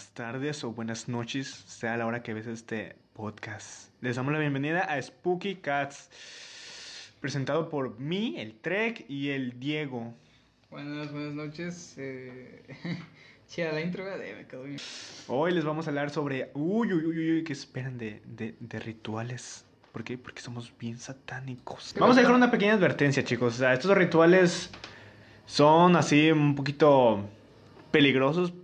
buenas tardes o buenas noches, sea la hora que ves este podcast. Les damos la bienvenida a Spooky Cats, presentado por mí, el Trek y el Diego. Buenas, buenas noches. Eh... Chida la intro, eh, me quedó bien. Hoy les vamos a hablar sobre, uy, uy, uy, uy, que esperan de, de, de rituales. ¿Por qué? Porque somos bien satánicos. Vamos a dejar una pequeña advertencia, chicos. O sea, estos rituales son así un poquito peligrosos.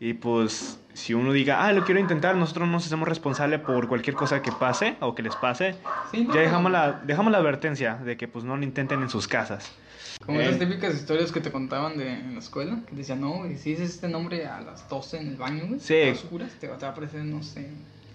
Y pues, si uno diga, ah, lo quiero intentar, nosotros nos hacemos responsable por cualquier cosa que pase o que les pase. Sí, no, Ya dejamos la, dejamos la advertencia de que pues no lo intenten en sus casas. Como Eh. esas típicas historias que te contaban de, en la escuela, que decían, no, güey, si dices este nombre a las 12 en el baño, güey, Sí. a oscuras, te va, a aparecer, no sé,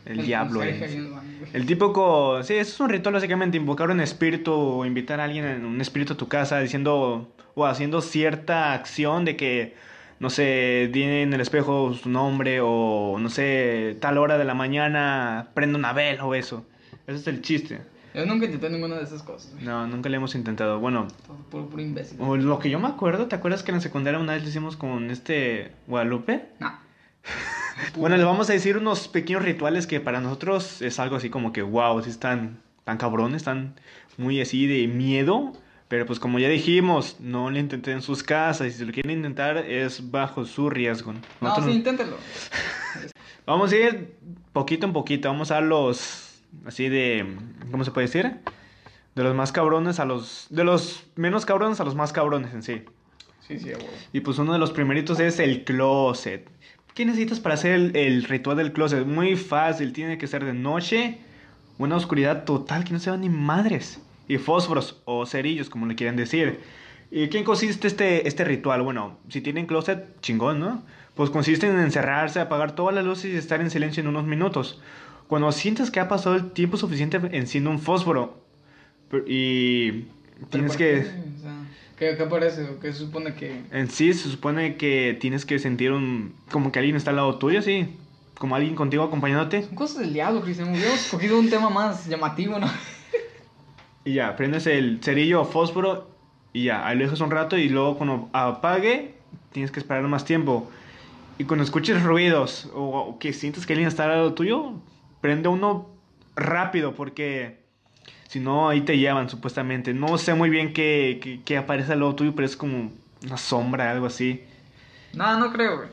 El diablo, conserje eh. el baño. El típico, sí, eso es un ritual básicamente, invocar un espíritu o invitar a alguien, en un espíritu a tu casa diciendo o haciendo cierta acción de que, no sé, tiene en el espejo su nombre o, no sé, tal hora de la mañana prende una vela o eso. Ese es el chiste. Yo nunca intenté ninguna de esas cosas, güey. No, nunca le hemos intentado. Bueno, Todo puro, puro imbécil. o lo que yo me acuerdo, ¿te acuerdas que en la secundaria una vez lo hicimos con este Guadalupe? Nah. Bueno, les vamos a decir unos pequeños rituales que para nosotros es algo así como que, wow, sí están tan cabrones, están muy así de miedo. Pero pues como ya dijimos, no lo intenten en sus casas. Y si lo quieren intentar es bajo su riesgo. No, Nosotros- sí, inténtalo. Vamos a ir poquito en poquito. Vamos a los así de, ¿cómo se puede decir? De los más cabrones a los... De los menos cabrones a los más cabrones en sí. Sí, sí, güey. Y pues uno de los primeritos es el closet. ¿Qué necesitas para hacer el, el ritual del closet? Muy fácil, tiene que ser de noche, una oscuridad total que no se vean ni madres. Y fósforos o cerillos, como le quieran decir. ¿Y quién consiste este, este ritual? Bueno, si tienen closet, chingón, ¿no? Pues consiste en encerrarse, apagar todas las luces y estar en silencio en unos minutos. Cuando sientes que ha pasado el tiempo suficiente, enciende un fósforo. Y tienes Pero ¿por que... qué? O sea, ¿qué, ¿Qué parece? ¿O ¿Qué se supone que...? En sí, se supone que tienes que sentir un. como que alguien está al lado tuyo, sí. Como alguien contigo acompañándote. Son cosas del diablo, Cristian. Hubiéramos cogido un tema más llamativo, ¿no? Y ya, prendes el cerillo o fósforo. Y ya, ahí lo dejas un rato. Y luego, cuando apague, tienes que esperar más tiempo. Y cuando escuches ruidos o, que sientes que alguien está al lado tuyo, prende uno rápido, porque. Si no, ahí te llevan, supuestamente. No sé muy bien qué, qué, qué aparece al lado tuyo, pero es como una sombra, algo así. No, no creo, güey.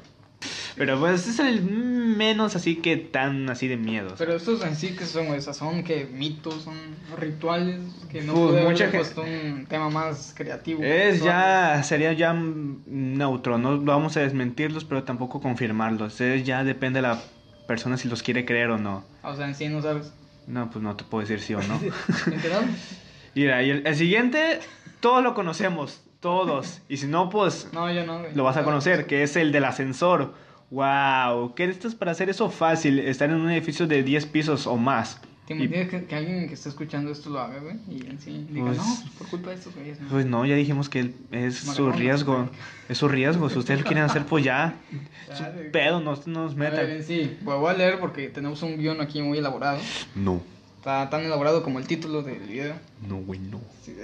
Pero pues es el menos así que tan así de miedo. Pero estos en sí que son, sea, son que mitos, son rituales, que no Pues, puede mucha haberle gen- puesto un tema más creativo. Es ya, sería ya neutro, no vamos a desmentirlos, pero tampoco confirmarlos. Es ya depende de la persona si los quiere creer o no. O sea, en sí no sabes. No, pues no te puedo decir sí o no. Mira, y el, el siguiente, todos lo conocemos, todos. Y si no, pues No, yo no, güey. lo vas a conocer, que es el del ascensor. Wow, ¿qué necesitas para hacer eso fácil? Estar en un edificio de 10 pisos o más. ¿Te Y- imaginas que, que alguien que está escuchando esto lo haga, güey? Y en sí diga, Pues- no, pues por culpa de estos güeyes, ¿no? Pues no, ya dijimos que es su riesgo. Es su riesgo. Si ustedes lo quieren hacer, pues ya. Su pedo, no no nos A ver, metan. en sí, pues voy a leer porque tenemos un guion aquí muy elaborado. No, Está tan elaborado como el título del video. no, güey, no. Sí.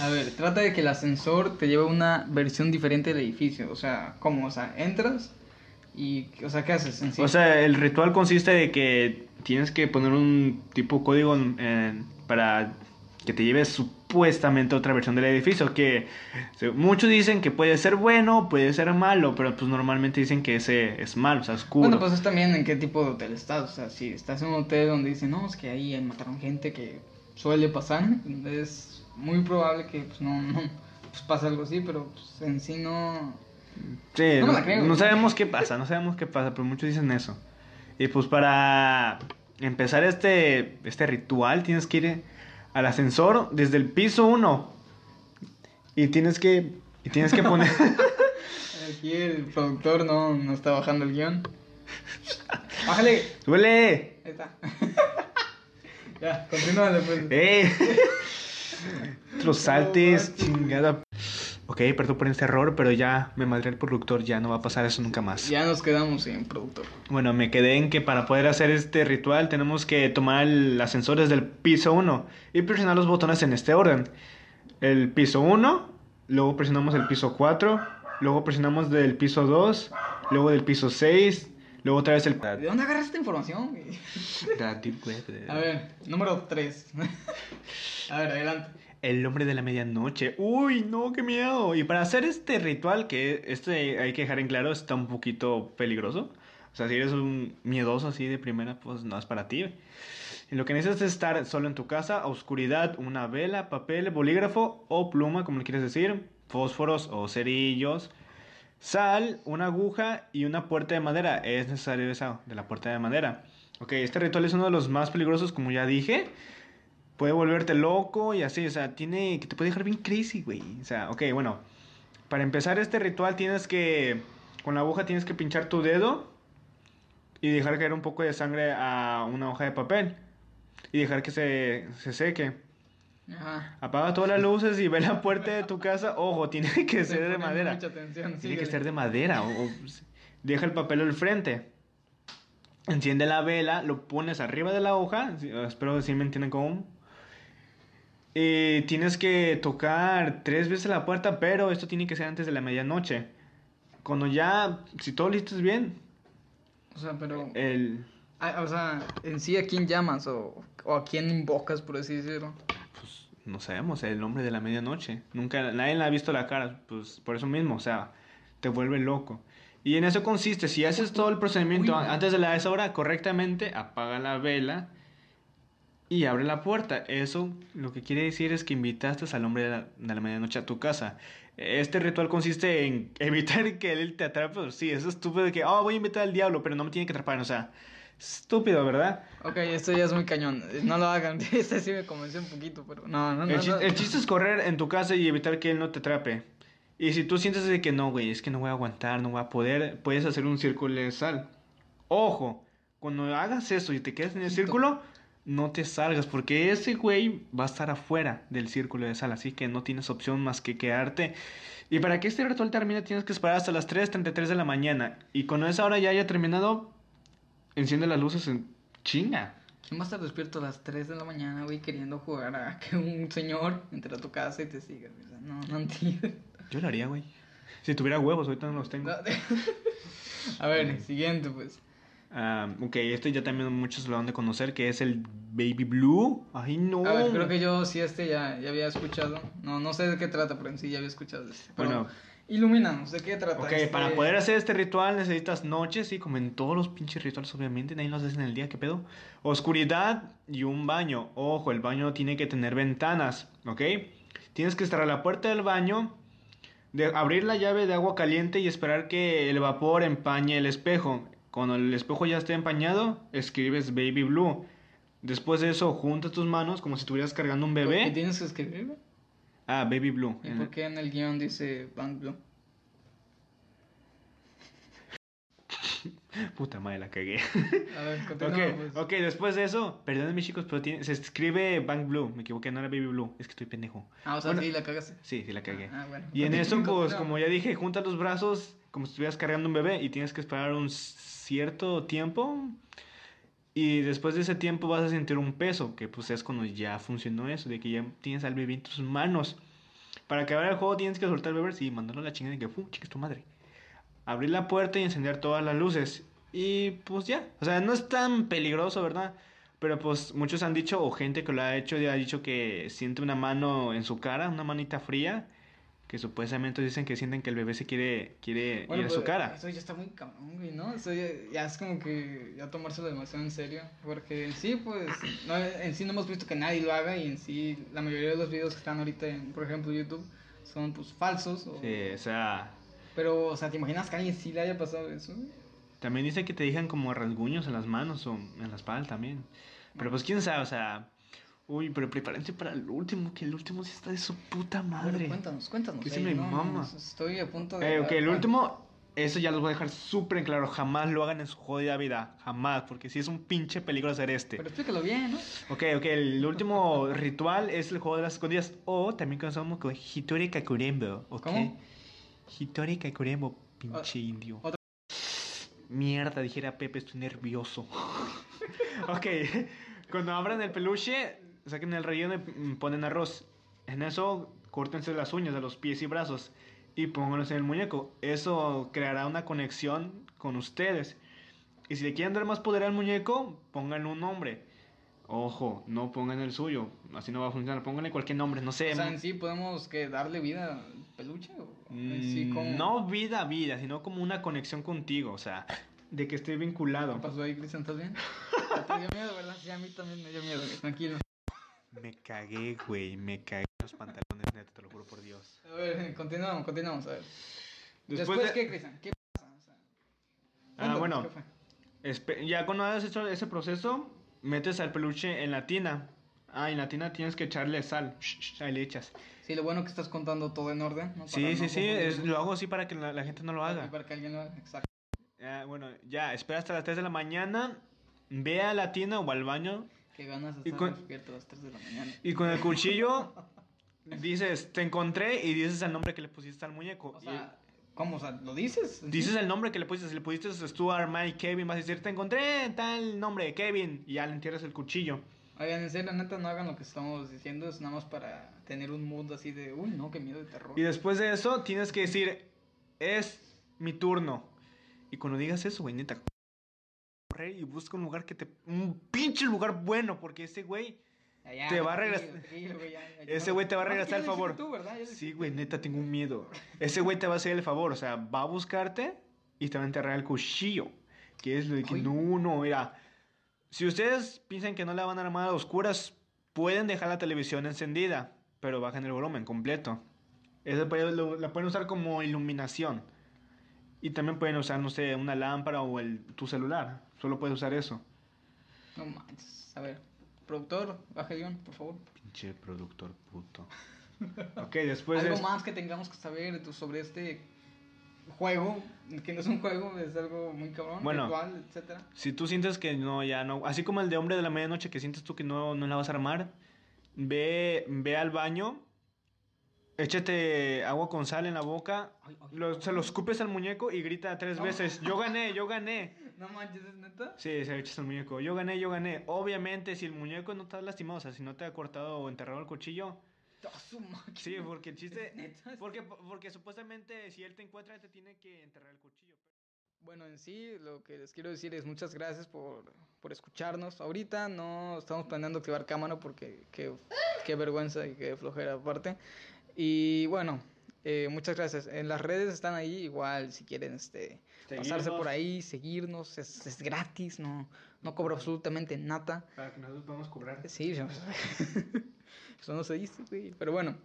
A ver, trata de que el ascensor te lleve a una versión diferente del edificio. O sea, ¿cómo? O sea, entras y, o sea, ¿qué haces en sí? O sea, el ritual consiste de que tienes que poner un tipo código en- en- para que te lleve supuestamente otra versión del edificio. Que muchos dicen que puede ser bueno, puede ser malo, pero pues normalmente dicen que ese es malo, o sea, oscuro. Bueno, pues es también en qué tipo de hotel estás. O sea, si estás en un hotel donde dicen, no, es que ahí mataron gente que suele pasar, es muy probable que pues, no, no pues, pase algo así, pero pues, en sí no. Sí, No no, me la creo. no sabemos qué pasa, no sabemos qué pasa, pero muchos dicen eso. Y pues para empezar este, este ritual tienes que ir al ascensor desde el piso 1. Y tienes que, y tienes que poner... Aquí el productor no, no está bajando el guion. Bájale. ¡Suele! Ahí está. ya, continúa después. ¡Eh! Otros saltes, chingada. Ok, perdón por este error, pero ya me madré el productor, ya no va a pasar eso nunca más. Ya nos quedamos sin productor. Bueno, me quedé en que para poder hacer este ritual tenemos que tomar el ascensor desde el piso 1 y presionar los botones en este orden. El piso 1, luego presionamos el piso 4, luego presionamos del piso 2, luego del piso 6, Luego otra vez el... ¿De dónde agarras esta información? güey? La deep web. A ver, número 3. A ver, adelante. El nombre de la medianoche. Uy, no, qué miedo. Y para hacer este ritual, que este hay que dejar en claro, está un poquito peligroso. O sea, si eres un miedoso así de primera, pues no es para ti. Y lo que necesitas es estar solo en tu casa, oscuridad, una vela, papel, bolígrafo o pluma, como le quieres decir, fósforos o cerillos, sal, una aguja y una puerta de madera. Es necesario esa de la puerta de madera. Ok, este ritual es uno de los más peligrosos, como ya dije. Puede volverte loco y así, o sea, tiene que te puede dejar bien crazy, güey. O sea, ok, bueno. Para empezar este ritual tienes que con la aguja tienes que pinchar tu dedo y dejar caer un poco de sangre a una hoja de papel y dejar que se, se seque. Ajá. Apaga todas las luces y ve la puerta de tu casa. Ojo, tiene que ser de madera. Mucha atención, Tiene que ser de madera. O, o- deja el papel al frente. Enciende la vela, lo pones arriba de la hoja. Espero que sí me entienden cómo. Y tienes que tocar tres veces la puerta, pero esto tiene que ser antes de la medianoche. Cuando ya, si todo listo es bien, O sea, pero. el, ah, o sea, en sí, ¿a quién llamas? O, o a quién invocas, por así decirlo. pues no sabemos el nombre de la medianoche. Nunca, nadie le ha visto la cara, pues por eso mismo, o sea, te vuelve loco. Y en eso consiste, si haces todo el procedimiento Uy. antes de la esa hora correctamente, apaga la vela y abre la puerta. Eso lo que quiere decir es que invitaste al hombre de la, de la medianoche a tu casa. Este ritual consiste en evitar que él te atrape. Sí, es estúpido de que, oh, voy a invitar al diablo, pero no me tiene que atrapar. O sea, estúpido, ¿verdad? Ok, esto ya es muy cañón. No lo hagan. Este sí me convenció un poquito, pero no, no, no. El, chis- no. el chiste es correr en tu casa y evitar que él no te atrape. Y si tú sientes de que no, güey, es que no voy a aguantar, no voy a poder, puedes hacer un círculo de sal. Ojo, cuando hagas eso y te quedes en el círculo, no te salgas, porque ese güey va a estar afuera del círculo de sal, así que no tienes opción más que quedarte. Y para que este ritual termine, tienes que esperar hasta las 3:33 de la mañana. Y cuando esa hora ya haya terminado, enciende las luces en chinga. ¿Quién va a estar despierto a las 3 de la mañana, güey, queriendo jugar a que un señor entre a tu casa y te siga? güey? O sea, no, no entiendo. Yo lo haría, güey. Si tuviera huevos, ahorita no los tengo. No. A ver, siguiente, pues. Ah, ok, este ya también muchos lo han de conocer, que es el Baby Blue. Ay, no. A ver, creo que yo sí este ya, ya había escuchado. No, no sé de qué trata, pero en sí ya había escuchado este. Pero Bueno. ilumínanos, ¿de qué trata? Ok, este? para poder hacer este ritual necesitas noches, sí, como en todos los pinches rituales, obviamente, nadie los hace en el día, ¿qué pedo? Oscuridad y un baño. Ojo, el baño tiene que tener ventanas, ¿ok? Tienes que estar a la puerta del baño, de abrir la llave de agua caliente y esperar que el vapor empañe el espejo. Cuando el espejo ya esté empañado, escribes Baby Blue. Después de eso, juntas tus manos como si estuvieras cargando un ¿Qué bebé. tienes que escribir? Ah, Baby Blue. ¿Y por qué en el guion dice Bank Blue? Puta madre, la cagué. A ver, Ok, pues. ok, después de eso, perdónenme chicos, pero tiene- se escribe Bank Blue, me equivoqué, no era Baby Blue, es que estoy pendejo. Ah, o sea, Bueno, sí, la cagaste. Sí, sí la cagué. Ah, bueno. Y en eso, pues, como ya dije, junta los brazos como si estuvieras cargando un bebé y tienes que esperar un cierto tiempo. Y después de ese tiempo vas a sentir un peso, que pues es cuando ya funcionó eso, de que ya tienes al bebé en tus manos. Para acabar el juego tienes que soltar al bebé y mandarlo a la chingada de que, ¡pum! Chica, es tu madre. Abrir la puerta y encender todas las luces. Y pues ya. O sea, no es tan peligroso, ¿verdad? Pero pues muchos han dicho, o gente que lo ha hecho, ya ha dicho que siente una mano en su cara, una manita fría. Que supuestamente dicen que sienten que el bebé se quiere, quiere Bueno, ir a su pues, cara. Eso ya está muy cabrón, güey, ¿no? Eso ya, ya es como que ya tomárselo demasiado en serio. Porque en sí, pues, no, en sí no hemos visto que nadie lo haga y en sí la mayoría de los videos que están ahorita en, por ejemplo, YouTube son pues falsos. O, Sí, o sea, Pero, o sea, ¿te imaginas que a alguien sí le haya pasado eso? también dice que te dejan como rasguños en las manos o en la espalda también. Pero pues quién sabe, o sea, uy, pero prepárense para el último, que el último sí está de su puta A ver, madre. cuéntanos, cuéntanos. Que sí ey, me no, no, mama. estoy a punto de... Eh, ok, el último, eso ya los voy a dejar súper en claro. Jamás lo hagan en su jodida vida. Jamás, porque si es un pinche peligro hacer este. Pero explícalo bien, ¿no? Ok, ok, el último ritual es el juego de las escondidas. O también conocemos como Hitori Kakurembo. ¿ok? ¿Cómo? Hitori Kakurembo, pinche indio. otra- Mierda, dijera Pepe, estoy nervioso. ok, cuando abran el peluche, saquen el relleno y mm, ponen arroz. En eso, córtense las uñas de los pies y brazos y pónganlos en el muñeco. Eso creará una conexión con ustedes. Y si le quieren dar más poder al muñeco, pónganle un nombre. Ojo, no pongan el suyo, así no va a funcionar. Pónganle cualquier nombre, no sé. O sea, en sí podemos que darle vida al peluche. ¿O en sí Mm, como... No vida, vida, sino como una conexión contigo, o sea, de que ¿Qué vinculado. pasó ahí, Cristian? ¿Estás bien? ¿Te dio miedo, verdad? Sí, a mí también me dio miedo, tranquilo. Me cagué, güey, me cagué los pantalones, neta, te lo juro por Dios. A ver, continuamos, continuamos, a ver. Después, Después, de- ¿qué, Cristian? ¿Qué pasa? O sea, Ah, bueno. ¿qué ya cuando hayas hecho ese proceso, metes al peluche en la tina. Ah, en la tina tienes que echarle sal. Shh, ahí le echas. Sí, lo bueno que estás contando todo en orden, ¿no? Para Sí, no sí, sí, es- lo hago así para que la, la gente no lo Y haga. Para que alguien lo haga, exacto. Ah, bueno, ya, espera hasta las 3 de la mañana, ve a la tina o al baño Qué ganas de Y estar con- despierto a las 3 de la mañana. y con el cuchillo dices, te encontré y dices el nombre que le pusiste al muñeco. O sea, ¿cómo? O sea, ¿lo dices? Y dices el nombre que le pusiste, si le pusiste Stuart, Mike, Kevin, vas a decir, te encontré tal nombre, Kevin, y ya le entierras el cuchillo. Oigan, en serio, neta, no hagan lo que estamos diciendo, es nada más para tener un mood así de, uy, no, qué miedo de terror. Y después de eso tienes que decir, es mi turno. Y cuando digas eso, güey, neta, corre y busca un lugar que te... Un pinche lugar bueno, porque ese güey... Ya, ya, te va a regresar- Ese güey te va a regresar el favor. tú, Sí, güey, neta, tengo un miedo. Ese güey te va a hacer el favor, o sea, va a buscarte y te va a enterrar el cuchillo. Que es lo de que Ay. no, no, mira. Si ustedes piensan que no la van a armar a oscuras, pueden dejar la televisión encendida, pero bajen el volumen completo. Lo- la pueden usar como iluminación. Y también pueden usar, no sé, una lámpara o el, tu celular. Solo puedes usar eso. No manches. A ver, productor, baja el guion, por favor. Pinche productor puto. ok, después algo más que tengamos que saber sobre este juego, que no es un juego, es algo muy cabrón, Bueno. virtual, etcétera. Si tú sientes que no, ya no, así como el de hombre de la medianoche que sientes tú que no, no la vas a armar, ve, ve al baño, échate agua con sal en la boca, Ay, ay. lo- se lo escupes al muñeco y grita tres No. veces, yo gané, yo gané. No manches, ¿es neta? Sí, se lo echas al muñeco, yo gané, yo gané. Obviamente, si el muñeco no está lastimado, o sea, si no te ha cortado o enterrado el cuchillo. Sí, porque el chiste, porque, porque supuestamente si él te encuentra, te tiene que enterrar el cuchillo. Bueno, en sí, lo que les quiero decir es muchas gracias por, por escucharnos. Ahorita no estamos planeando activar cámara porque qué, qué vergüenza y qué flojera aparte. Y bueno, eh, muchas gracias. En las redes están ahí, igual si quieren este, pasarse Seguirnos. por ahí, seguirnos, es, es gratis, no, no cobro absolutamente nada. Para que nosotros podamos cobrar. Sí, yo- eso no se dice, güey. Pero bueno,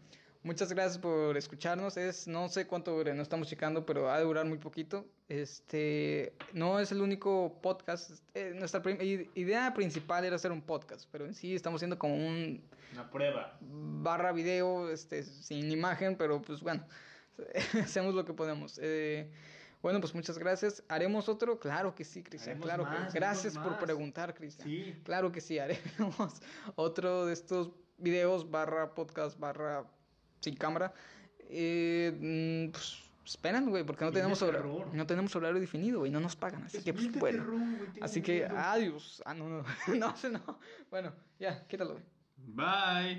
muchas gracias por escucharnos. Es, no sé cuánto dure, no estamos checando, pero ha de durar muy poquito. Este, no es el único podcast. eh, nuestra prim- idea principal era hacer un podcast, pero en sí estamos haciendo como un Una prueba. barra video, este, sin imagen, pero pues bueno, hacemos lo que podemos. Eh, bueno, pues muchas gracias. ¿Haremos otro? Claro que sí, Cristian. Claro más, que Gracias por más. preguntar, Cristian. Sí. Claro que sí, haremos otro de estos videos barra podcast barra sin cámara. Eh, mm, pues esperan, güey, porque no tenemos, horario, no tenemos horario definido, güey, no nos pagan, así que pues bueno. Así que adiós. Ah, no, no, no, no, no. Bueno, ya, quítalo, güey. Bye.